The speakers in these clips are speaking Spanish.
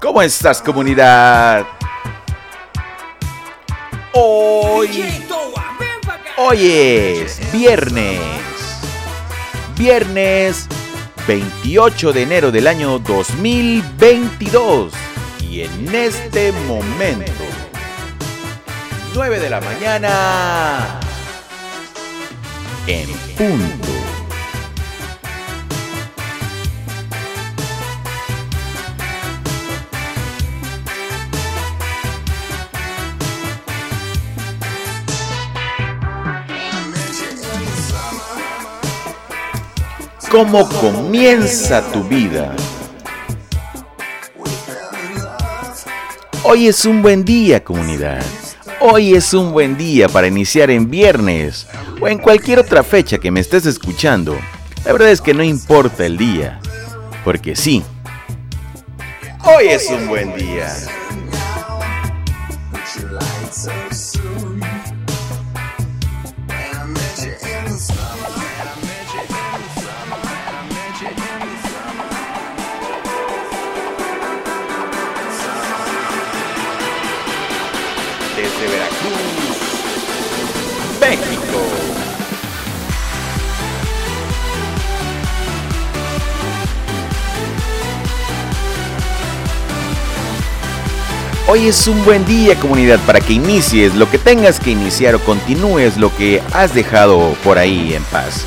¿Cómo estás comunidad? Hoy, hoy es viernes. Viernes 28 de enero del año 2022. Y en este momento, 9 de la mañana, en punto. ¿Cómo comienza tu vida? Hoy es un buen día, comunidad. Hoy es un buen día para iniciar en viernes o en cualquier otra fecha que me estés escuchando. La verdad es que no importa el día, porque sí. Hoy es un buen día. Hoy es un buen día comunidad para que inicies lo que tengas que iniciar o continúes lo que has dejado por ahí en paz.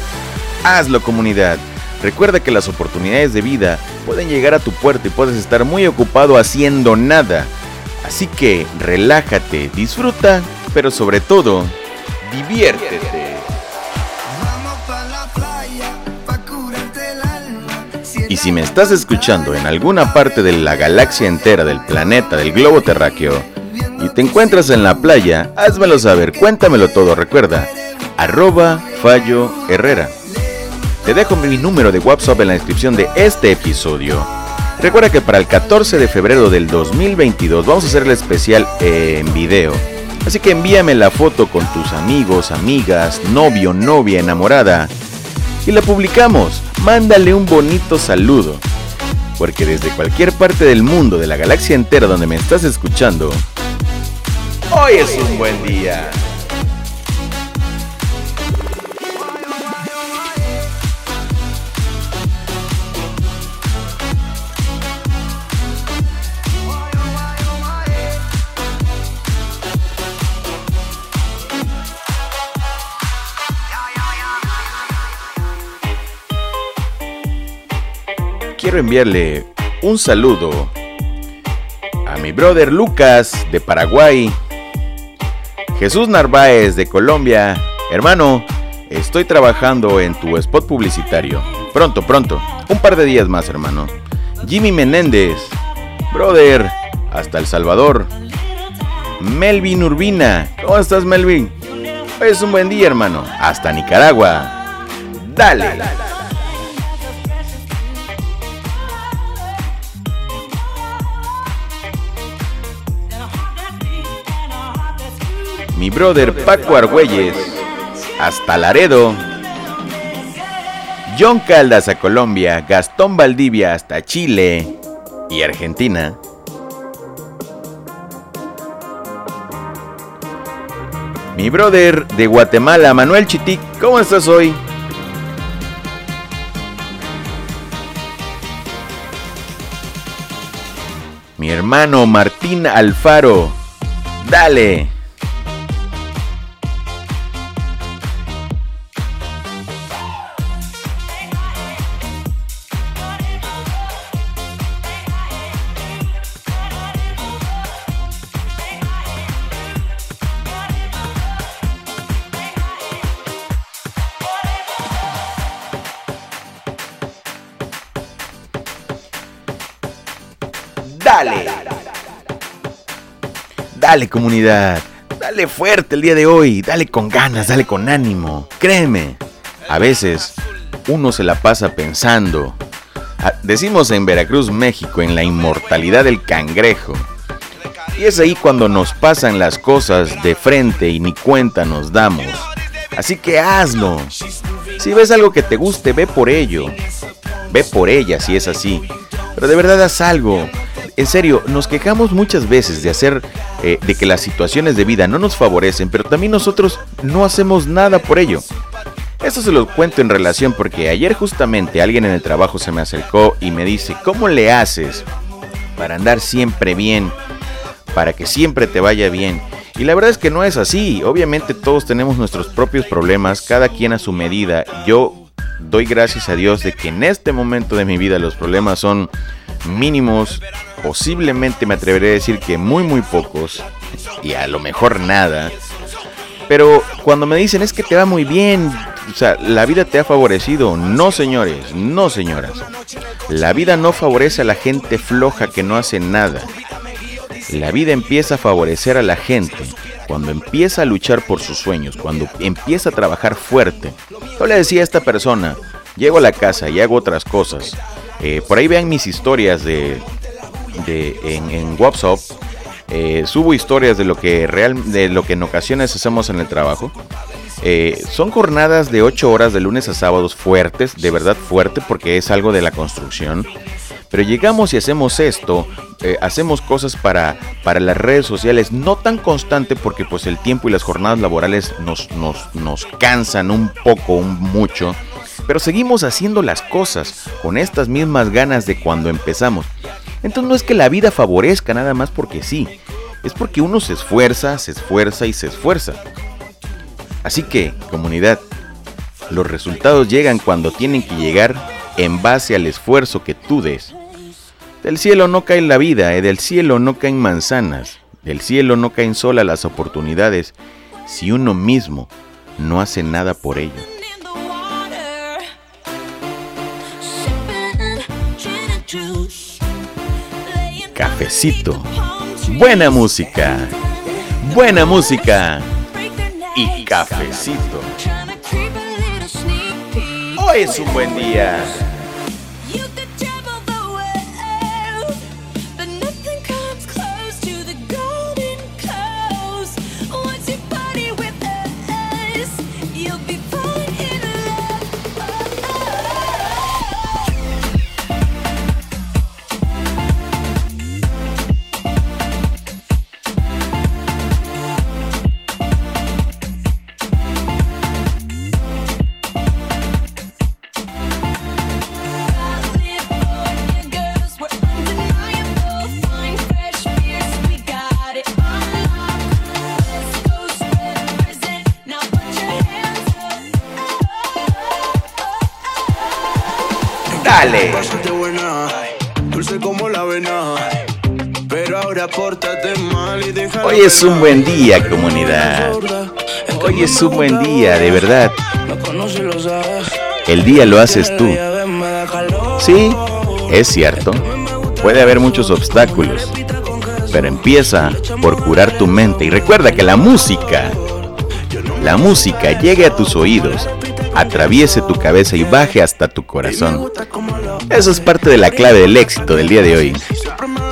Hazlo comunidad. Recuerda que las oportunidades de vida pueden llegar a tu puerta y puedes estar muy ocupado haciendo nada. Así que relájate, disfruta, pero sobre todo diviértete. Y si me estás escuchando en alguna parte de la galaxia entera del planeta del globo terráqueo y te encuentras en la playa, házmelo saber, cuéntamelo todo, recuerda, arroba Fallo Herrera. Te dejo mi número de WhatsApp en la descripción de este episodio. Recuerda que para el 14 de febrero del 2022 vamos a hacer el especial en video Así que envíame la foto con tus amigos, amigas, novio, novia, enamorada y la publicamos. Mándale un bonito saludo. Porque desde cualquier parte del mundo, de la galaxia entera donde me estás escuchando, hoy es un buen día. Enviarle un saludo a mi brother Lucas de Paraguay, Jesús Narváez de Colombia. Hermano, estoy trabajando en tu spot publicitario. Pronto, pronto. Un par de días más, hermano. Jimmy Menéndez, brother, hasta El Salvador. Melvin Urbina, ¿cómo estás, Melvin? Es un buen día, hermano. Hasta Nicaragua. Dale. Mi brother Paco Argüelles, hasta Laredo, John Caldas a Colombia, Gastón Valdivia hasta Chile y Argentina. Mi brother de Guatemala, Manuel Chitic, ¿cómo estás hoy? Mi hermano Martín Alfaro, dale. Dale comunidad. Dale fuerte el día de hoy. Dale con ganas, dale con ánimo. Créeme. A veces uno se la pasa pensando. Ah, decimos en Veracruz, México, en la inmortalidad del cangrejo. Y es ahí cuando nos pasan las cosas de frente y ni cuenta nos damos. Así que hazlo. Si ves algo que te guste, ve por ello. Ve por ella si es así. Pero de verdad haz algo En serio, nos quejamos muchas veces de hacer, eh, de que las situaciones de vida no nos favorecen, pero también nosotros no hacemos nada por ello. Esto se lo cuento en relación porque ayer justamente alguien en el trabajo se me acercó y me dice, ¿cómo le haces para andar siempre bien? Para que siempre te vaya bien. Y la verdad es que no es así. Obviamente todos tenemos nuestros propios problemas, cada quien a su medida. Yo doy gracias a Dios de que en este momento de mi vida los problemas son mínimos, posiblemente me atreveré a decir que muy muy pocos y a lo mejor nada. Pero cuando me dicen es que te va muy bien, o sea, la vida te ha favorecido, no señores, no señoras. La vida no favorece a la gente floja que no hace nada. La vida empieza a favorecer a la gente cuando empieza a luchar por sus sueños, cuando empieza a trabajar fuerte. Yo le decía a esta persona, llego a la casa y hago otras cosas. Eh, por ahí vean mis historias de, en, WhatsApp. Eh, subo historias de lo que real, de lo que en ocasiones hacemos en el trabajo. Eh, son jornadas de 8 horas de lunes a sábados fuertes, de verdad fuerte porque es algo de la construcción. Pero llegamos y hacemos esto, eh, hacemos cosas para, para las redes sociales, no tan constante porque pues el tiempo y las jornadas laborales nos, nos, nos cansan un poco, un mucho. Pero seguimos haciendo las cosas con estas mismas ganas de cuando empezamos. Entonces no es que la vida favorezca nada más porque sí, es porque uno se esfuerza, se esfuerza y se esfuerza. Así que, comunidad, los resultados llegan cuando tienen que llegar en base al esfuerzo que tú des. Del cielo no cae la vida, y del cielo no caen manzanas, del cielo no caen solas las oportunidades si uno mismo no hace nada por ello. Cafecito. Buena música. Buena música. Y cafecito. Hoy es un buen día. Hoy es un buen día, comunidad. Hoy es un buen día, de verdad. El día lo haces tú. Sí, es cierto. Puede haber muchos obstáculos. Pero empieza por curar tu mente. Y recuerda que la música, la música llegue a tus oídos atraviese tu cabeza y baje hasta tu corazón. Eso es parte de la clave del éxito del día de hoy.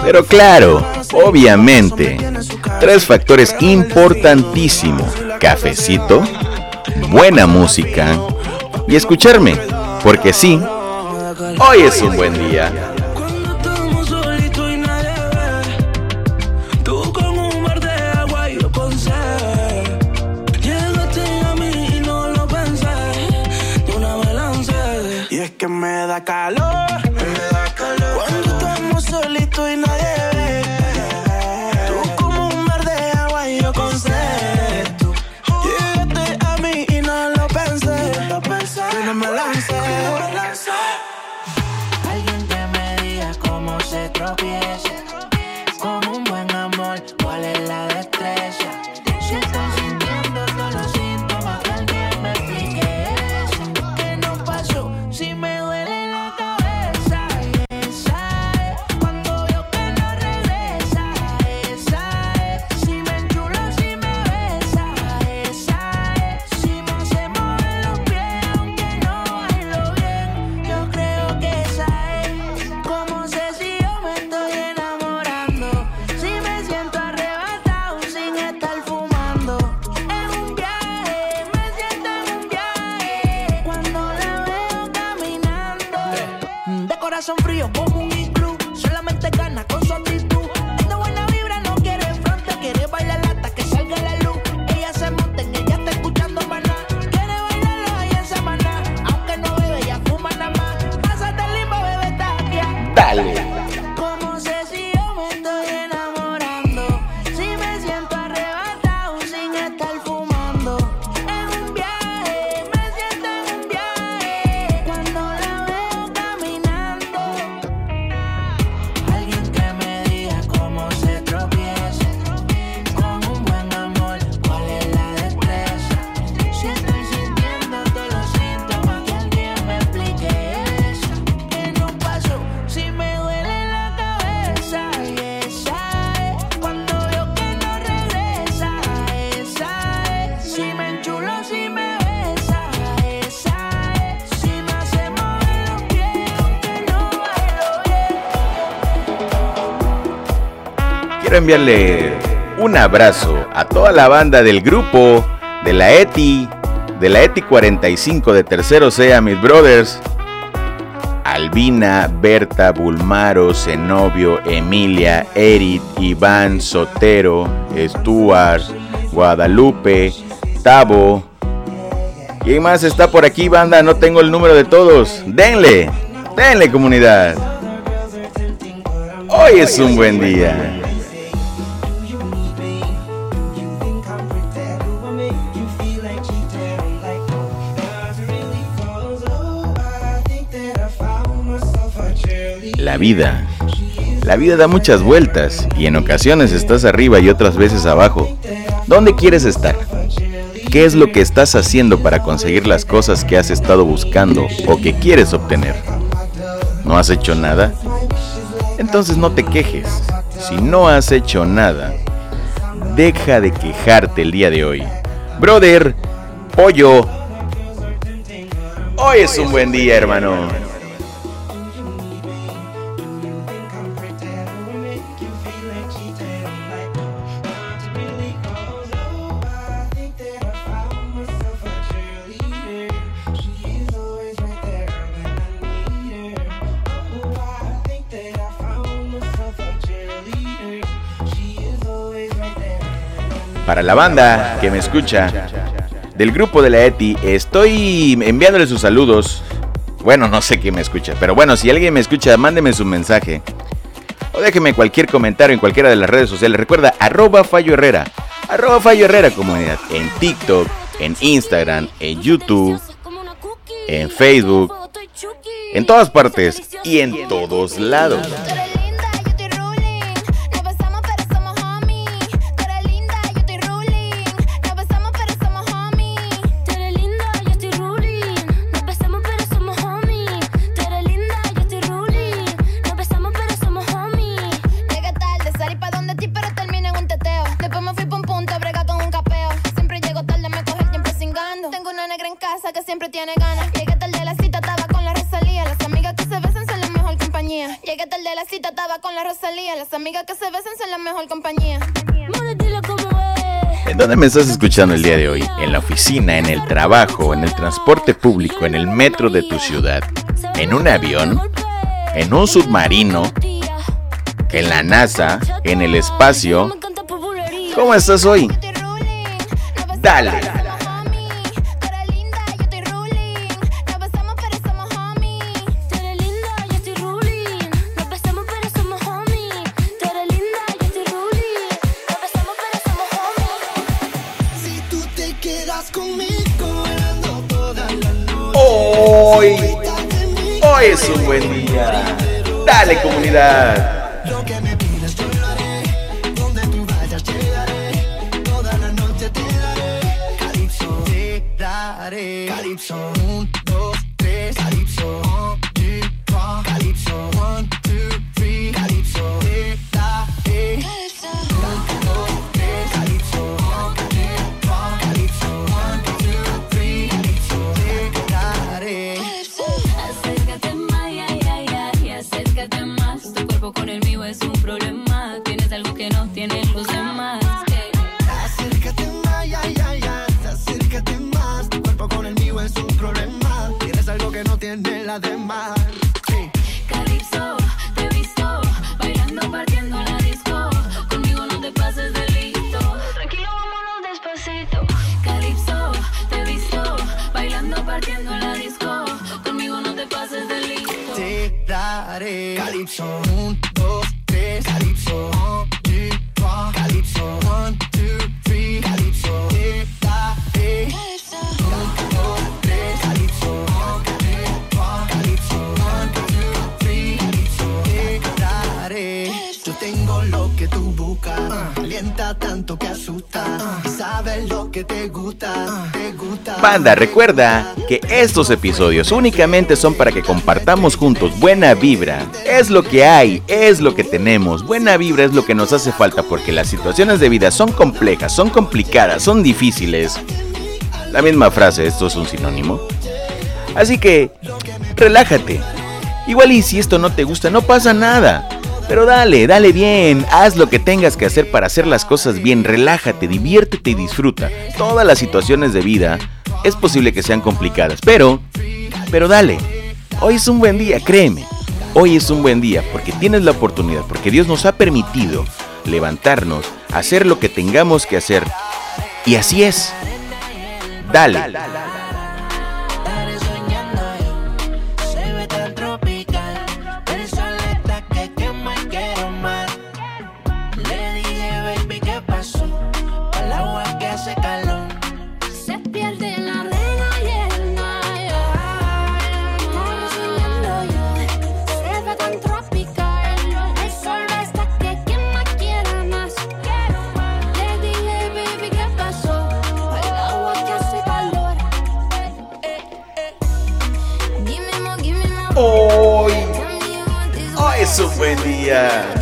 Pero claro, obviamente, tres factores importantísimos. Cafecito, buena música y escucharme. Porque sí, hoy es un buen día. Enviarle un abrazo a toda la banda del grupo de la ETI, de la ETI 45 de Tercero Sea, mis brothers. Albina, Berta, Bulmaro, Zenobio, Emilia, Erit, Iván, Sotero, Stuart, Guadalupe, Tabo. ¿Quién más está por aquí, banda? No tengo el número de todos. Denle, denle comunidad. Hoy es un buen día. La vida. La vida da muchas vueltas y en ocasiones estás arriba y otras veces abajo. ¿Dónde quieres estar? ¿Qué es lo que estás haciendo para conseguir las cosas que has estado buscando o que quieres obtener? ¿No has hecho nada? Entonces no te quejes. Si no has hecho nada, deja de quejarte el día de hoy. Brother, pollo. Hoy es un buen día, hermano. Para la banda que me escucha del grupo de la ETI, estoy enviándole sus saludos. Bueno, no sé quién me escucha, pero bueno, si alguien me escucha, mándeme su mensaje. O déjeme cualquier comentario en cualquiera de las redes sociales. Recuerda, arroba Fallo Herrera. Arroba Fallo Herrera comunidad. En TikTok, en Instagram, en YouTube, en Facebook, en todas partes y en todos lados. ¿En dónde me estás escuchando el día de hoy? ¿En la oficina, en el trabajo, en el transporte público, en el metro de tu ciudad? ¿En un avión? ¿En un submarino? ¿En la NASA? ¿En el espacio? ¿Cómo estás hoy? Dale. Es un buen día. Dale comunidad. Banda, recuerda que estos episodios únicamente son para que compartamos juntos buena vibra. Es lo que hay, es lo que tenemos. Buena vibra es lo que nos hace falta porque las situaciones de vida son complejas, son complicadas, son difíciles. La misma frase, esto es un sinónimo. Así que, relájate. Igual y si esto no te gusta, no pasa nada. Pero dale, dale bien, haz lo que tengas que hacer para hacer las cosas bien, relájate, diviértete y disfruta. Todas las situaciones de vida es posible que sean complicadas, pero, pero dale, hoy es un buen día, créeme. Hoy es un buen día porque tienes la oportunidad, porque Dios nos ha permitido levantarnos, hacer lo que tengamos que hacer. Y así es. Dale. Un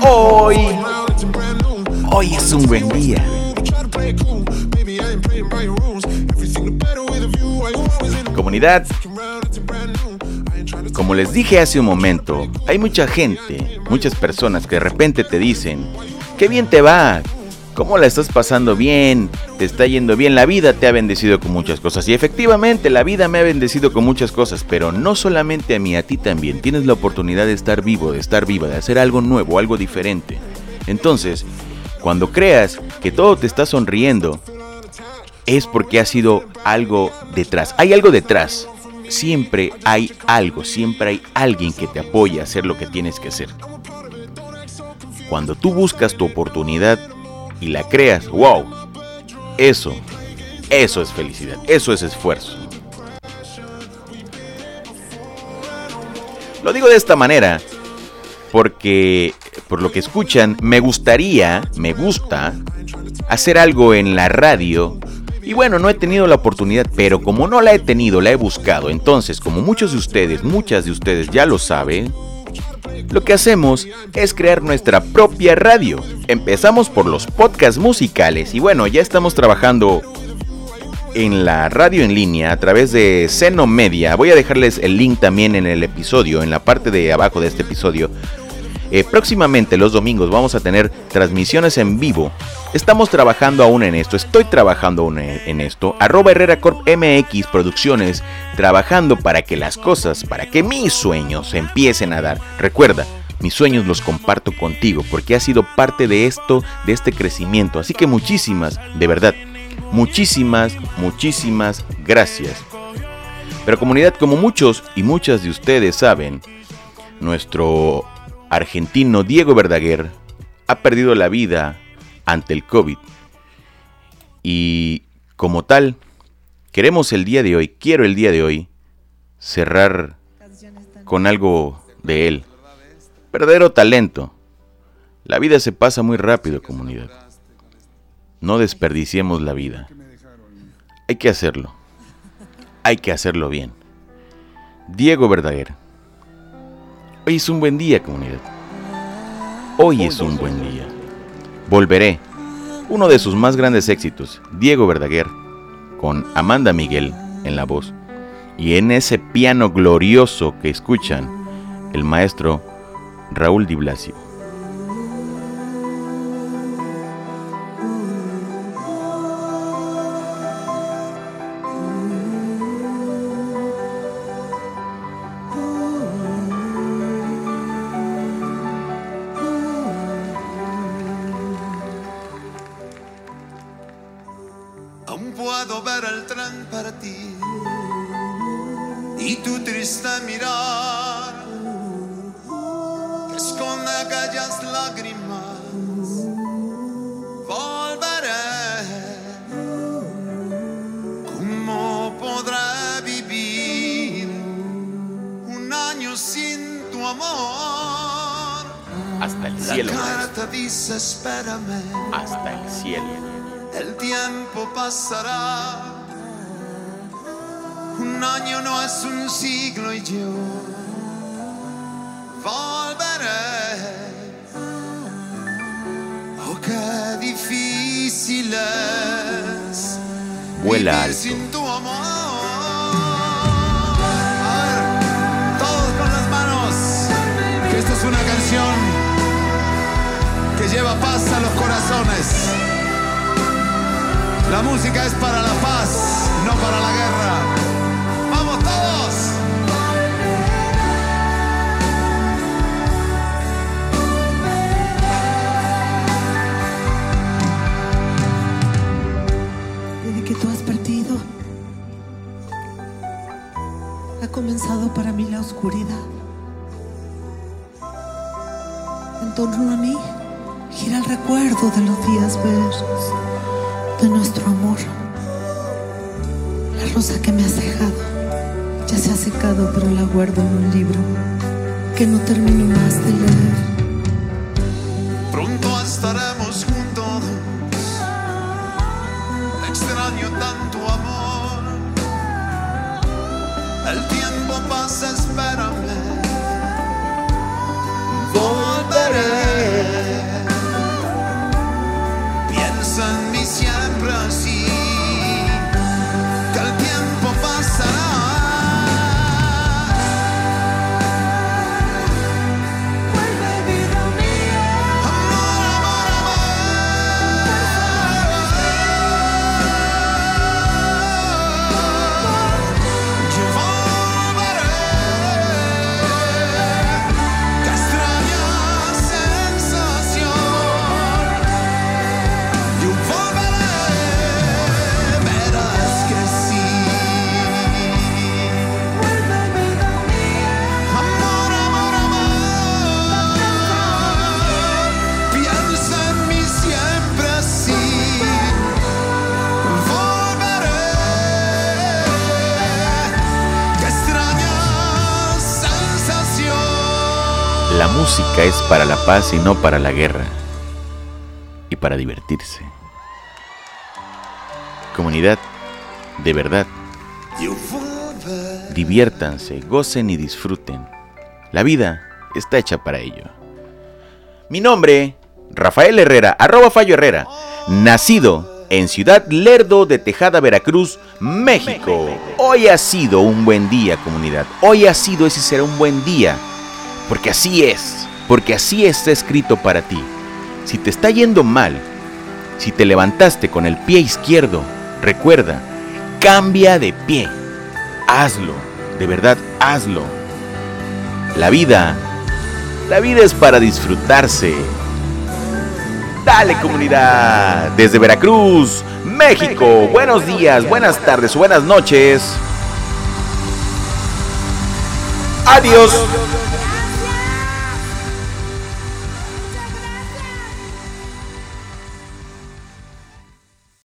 Hoy, hoy es un buen día. Comunidad, como les dije hace un momento, hay mucha gente, muchas personas que de repente te dicen, qué bien te va, cómo la estás pasando bien, te está yendo bien, la vida te ha bendecido con muchas cosas. Y efectivamente, la vida me ha bendecido con muchas cosas, pero no solamente a mí, a ti también. Tienes la oportunidad de estar vivo, de estar viva, de hacer algo nuevo, algo diferente. Entonces, cuando creas que todo te está sonriendo, es porque ha sido algo detrás. Hay algo detrás. Siempre hay algo, siempre hay alguien que te apoya a hacer lo que tienes que hacer. Cuando tú buscas tu oportunidad y la creas, wow, eso, eso es felicidad, eso es esfuerzo. Lo digo de esta manera porque, por lo que escuchan, me gustaría, me gusta, hacer algo en la radio. Y bueno, no he tenido la oportunidad, pero como no la he tenido, la he buscado. Entonces, como muchos de ustedes, muchas de ustedes ya lo saben, lo que hacemos es crear nuestra propia radio. Empezamos por los podcasts musicales y bueno, ya estamos trabajando en la radio en línea a través de Seno Media. Voy a dejarles el link también en el episodio, en la parte de abajo de este episodio. Eh, próximamente los domingos vamos a tener transmisiones en vivo. Estamos trabajando aún en esto, estoy trabajando aún en esto. Arroba Herrera Corp MX Producciones, trabajando para que las cosas, para que mis sueños empiecen a dar. Recuerda, mis sueños los comparto contigo porque has sido parte de esto, de este crecimiento. Así que muchísimas, de verdad, muchísimas, muchísimas gracias. Pero comunidad, como muchos y muchas de ustedes saben, nuestro argentino Diego Verdaguer ha perdido la vida ante el COVID. Y como tal, queremos el día de hoy, quiero el día de hoy, cerrar con algo de él. Verdadero talento. La vida se pasa muy rápido, comunidad. No desperdiciemos la vida. Hay que hacerlo. Hay que hacerlo bien. Diego Verdaguer. Hoy es un buen día, comunidad. Hoy es un buen día. Volveré. Uno de sus más grandes éxitos, Diego Verdaguer, con Amanda Miguel en la voz. Y en ese piano glorioso que escuchan, el maestro Raúl Di Blasio. Y tu triste mirar que esconde aquellas lágrimas. Volveré. ¿Cómo podré vivir un año sin tu amor? Hasta el cielo, La carta dice espérame. Hasta el cielo. El tiempo pasará. Un año no es un siglo y yo volveré. Oh, qué difícil es Vuela alto. sin tu amor. A ver, todos con las manos. Que esta es una canción que lleva paz a los corazones. La música es para la paz, no para la guerra. Comenzado para mí la oscuridad. En torno a mí gira el recuerdo de los días bellos, de nuestro amor. La rosa que me has dejado ya se ha secado, pero la guardo en un libro que no termino más de leer. Pronto estaremos juntos. Extraño tanto amor. El tiempo pasa, espérame. Volveré. Música es para la paz y no para la guerra. Y para divertirse. Comunidad, de verdad, diviértanse, gocen y disfruten. La vida está hecha para ello. Mi nombre, Rafael Herrera, arroba Fallo Herrera, nacido en Ciudad Lerdo de Tejada, Veracruz, México. Hoy ha sido un buen día, comunidad. Hoy ha sido ese será un buen día. Porque así es, porque así está escrito para ti. Si te está yendo mal, si te levantaste con el pie izquierdo, recuerda, cambia de pie. Hazlo, de verdad hazlo. La vida, la vida es para disfrutarse. Dale comunidad, desde Veracruz, México. Buenos días, buenas tardes, buenas noches. Adiós.